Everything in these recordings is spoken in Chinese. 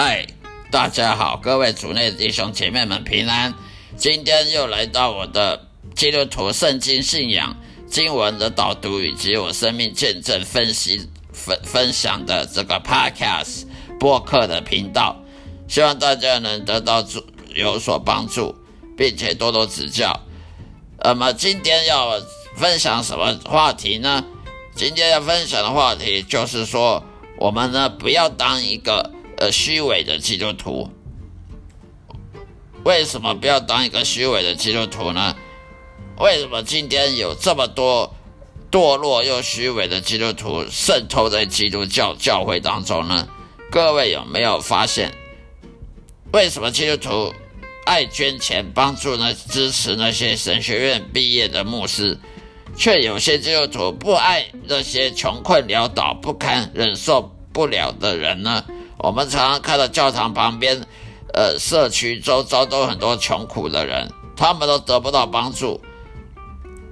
嗨，大家好，各位主内弟兄姐妹们平安。今天又来到我的基督徒圣经信仰经文的导读，以及我生命见证分析分分享的这个 Podcast 播客的频道，希望大家能得到助有所帮助，并且多多指教。那么今天要分享什么话题呢？今天要分享的话题就是说，我们呢不要当一个。呃，虚伪的基督徒，为什么不要当一个虚伪的基督徒呢？为什么今天有这么多堕落又虚伪的基督徒渗透在基督教教会当中呢？各位有没有发现，为什么基督徒爱捐钱帮助呢？支持那些神学院毕业的牧师，却有些基督徒不爱那些穷困潦倒、不堪忍受不了的人呢？我们常常看到教堂旁边，呃，社区周遭都很多穷苦的人，他们都得不到帮助。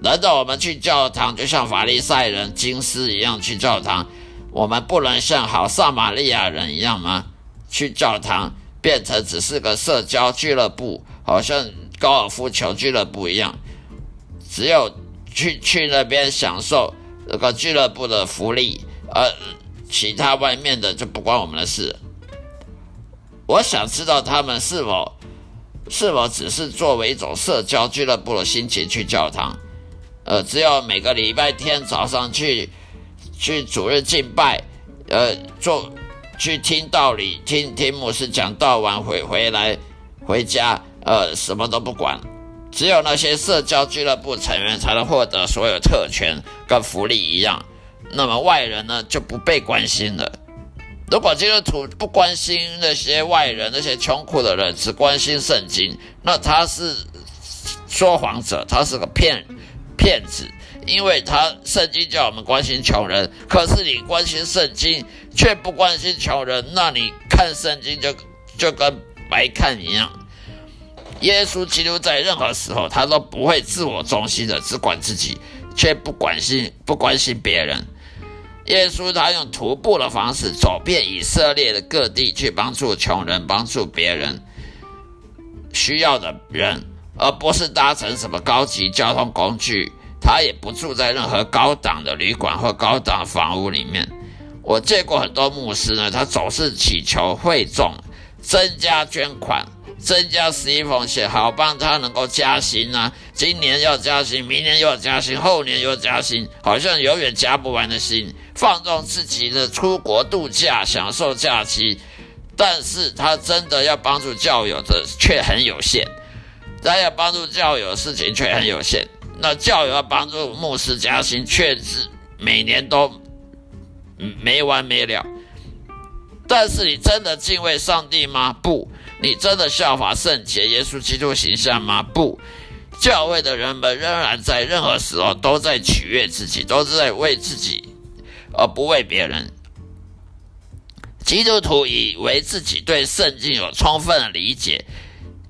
难道我们去教堂就像法利赛人、金斯一样去教堂？我们不能像好撒玛利亚人一样吗？去教堂变成只是个社交俱乐部，好像高尔夫球俱乐部一样，只有去去那边享受那个俱乐部的福利，而。其他外面的就不关我们的事。我想知道他们是否是否只是作为一种社交俱乐部的心情去教堂，呃，只有每个礼拜天早上去去主日敬拜，呃，做去听道理，听听牧师讲道完回回来回家，呃，什么都不管。只有那些社交俱乐部成员才能获得所有特权跟福利一样。那么外人呢就不被关心了。如果基督徒不关心那些外人、那些穷苦的人，只关心圣经，那他是说谎者，他是个骗骗子，因为他圣经叫我们关心穷人，可是你关心圣经却不关心穷人，那你看圣经就就跟白看一样。耶稣基督在任何时候他都不会自我中心的，只管自己，却不关心不关心别人。耶稣他用徒步的方式走遍以色列的各地，去帮助穷人，帮助别人需要的人，而不是搭乘什么高级交通工具。他也不住在任何高档的旅馆或高档房屋里面。我见过很多牧师呢，他总是祈求会众增加捐款，增加十一奉献，好帮他能够加薪啊！今年要加薪，明年又要加薪，后年又加薪，好像永远加不完的薪，放纵自己的出国度假，享受假期。但是他真的要帮助教友的却很有限，他要帮助教友的事情却很有限。那教友要帮助牧师加薪，却是每年都没完没了。但是你真的敬畏上帝吗？不。你真的效法圣洁耶稣基督形象吗？不。教会的人们仍然在任何时候都在取悦自己，都是在为自己而不为别人。基督徒以为自己对圣经有充分的理解，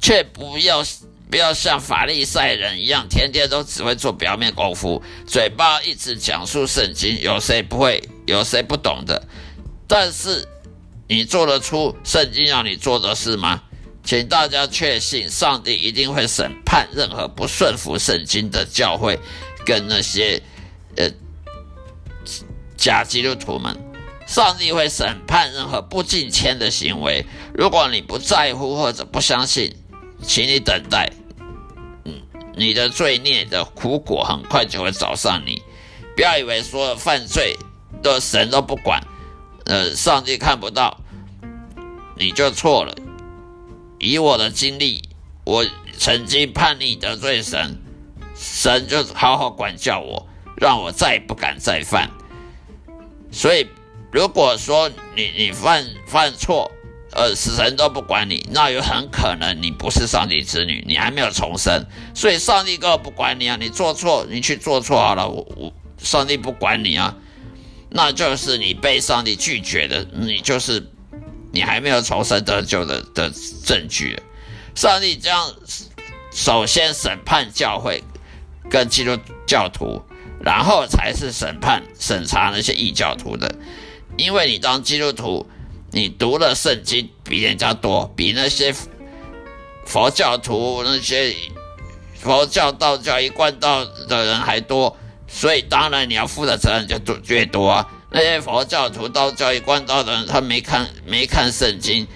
却不要不要像法利赛人一样，天天都只会做表面功夫，嘴巴一直讲述圣经。有谁不会？有谁不懂的？但是你做得出圣经让你做的事吗？请大家确信，上帝一定会审判任何不顺服圣经的教会跟那些呃假基督徒们。上帝会审判任何不敬虔的行为。如果你不在乎或者不相信，请你等待，嗯，你的罪孽的苦果很快就会找上你。不要以为所有犯罪的神都不管，呃，上帝看不到，你就错了。以我的经历，我曾经叛逆得罪神，神就好好管教我，让我再也不敢再犯。所以。如果说你你犯犯错，呃，死神都不管你，那有很可能你不是上帝子女，你还没有重生，所以上帝根本不管你啊！你做错，你去做错好了，我我上帝不管你啊，那就是你被上帝拒绝的，你就是你还没有重生得救的的证据。上帝将首先审判教会跟基督教徒，然后才是审判审查那些异教徒的。因为你当基督徒，你读的圣经比人家多，比那些佛教徒、那些佛教、道教一贯道的人还多，所以当然你要负的责任就多越多啊。那些佛教徒、道教一贯道的人，他没看没看圣经，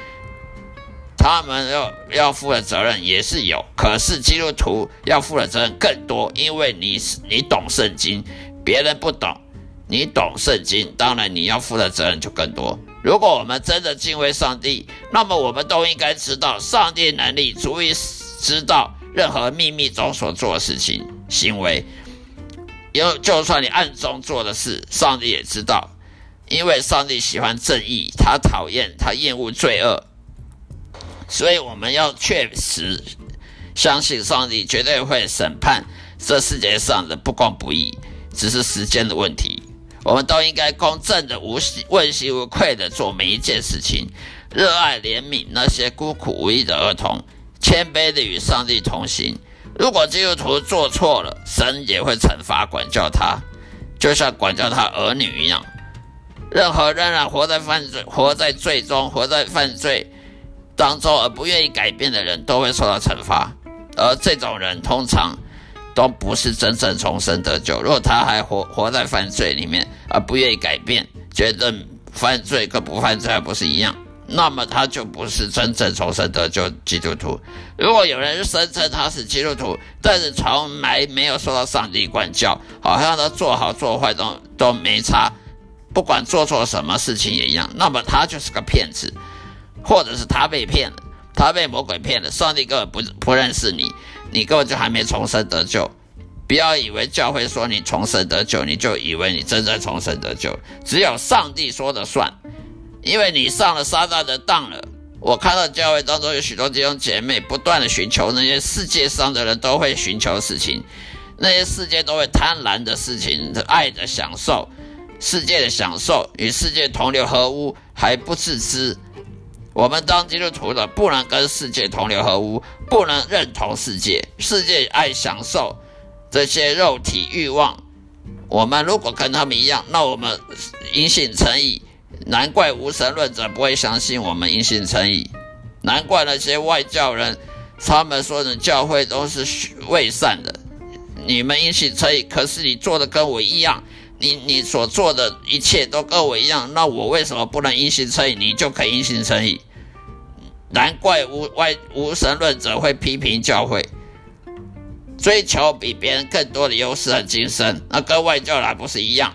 他们要要负的责任也是有，可是基督徒要负的责任更多，因为你你懂圣经，别人不懂。你懂圣经，当然你要负的责任就更多。如果我们真的敬畏上帝，那么我们都应该知道，上帝能力足以知道任何秘密中所做的事情、行为。因为，就算你暗中做的事，上帝也知道，因为上帝喜欢正义，他讨厌、他厌恶罪恶。所以我们要确实相信上帝绝对会审判这世界上的不公不义，只是时间的问题。我们都应该公正的、无问心无愧的做每一件事情，热爱怜悯那些孤苦无依的儿童，谦卑的与上帝同行。如果基督徒做错了，神也会惩罚管教他，就像管教他儿女一样。任何仍然活在犯罪、活在罪中、活在犯罪当中而不愿意改变的人，都会受到惩罚。而这种人通常。都不是真正重生得救。如果他还活活在犯罪里面，而不愿意改变，觉得犯罪跟不犯罪还不是一样，那么他就不是真正重生得救基督徒。如果有人声称他是基督徒，但是从来没有受到上帝管教，好像他做好做坏都都没差，不管做错什么事情也一样，那么他就是个骗子，或者是他被骗了，他被魔鬼骗了，上帝根本不不认识你。你根本就还没重生得救，不要以为教会说你重生得救，你就以为你真正重生得救。只有上帝说的算，因为你上了撒旦的当了。我看到教会当中有许多弟兄姐妹不断的寻求那些世界上的人都会寻求的事情，那些世界都会贪婪的事情，爱的享受，世界的享受与世界同流合污还不自知。我们当基督徒的不能跟世界同流合污，不能认同世界。世界爱享受这些肉体欲望，我们如果跟他们一样，那我们因信成义。难怪无神论者不会相信我们因信称义，难怪那些外教人他们说的教会都是伪善的。你们因信称义，可是你做的跟我一样。你你所做的一切都跟我一样，那我为什么不能因信称义？你就可以因信称义？难怪无外无神论者会批评教会，追求比别人更多的优势和精神，那跟外教来不是一样？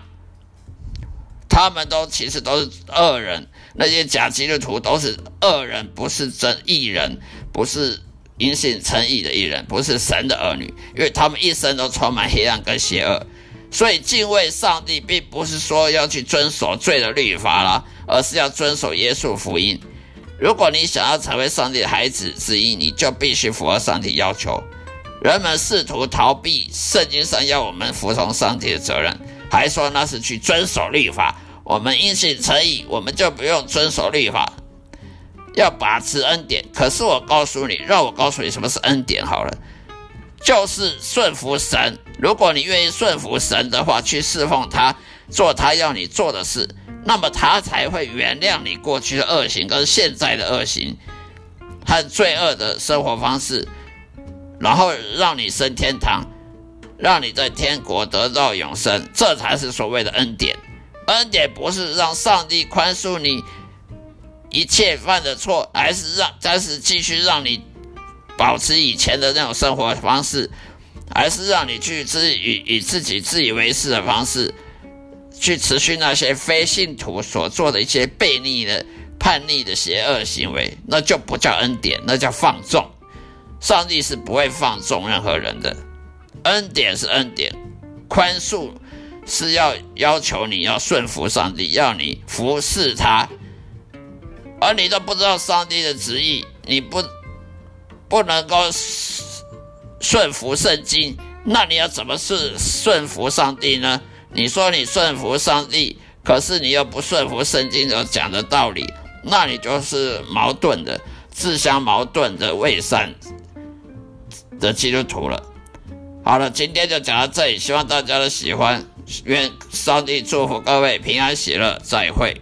他们都其实都是恶人，那些假基督徒都是恶人，不是真义人，不是因信称义的义人，不是神的儿女，因为他们一生都充满黑暗跟邪恶。所以敬畏上帝，并不是说要去遵守罪的律法啦，而是要遵守耶稣福音。如果你想要成为上帝的孩子之一，你就必须符合上帝要求。人们试图逃避圣经上要我们服从上帝的责任，还说那是去遵守律法。我们因信诚意，我们就不用遵守律法，要把持恩典。可是我告诉你，让我告诉你什么是恩典好了，就是顺服神。如果你愿意顺服神的话，去侍奉他，做他要你做的事，那么他才会原谅你过去的恶行跟现在的恶行和罪恶的生活方式，然后让你升天堂，让你在天国得到永生。这才是所谓的恩典。恩典不是让上帝宽恕你一切犯的错，而是让，但是继续让你保持以前的那种生活方式，而是让你去自以以自己自以为是的方式，去持续那些非信徒所做的一些悖逆的、叛逆的邪恶行为，那就不叫恩典，那叫放纵。上帝是不会放纵任何人的，恩典是恩典，宽恕。是要要求你要顺服上帝，要你服侍他，而你都不知道上帝的旨意，你不不能够顺服圣经，那你要怎么是顺服上帝呢？你说你顺服上帝，可是你又不顺服圣经所讲的道理，那你就是矛盾的、自相矛盾的伪善的基督徒了。好了，今天就讲到这里，希望大家都喜欢。愿上帝祝福各位平安喜乐，再会。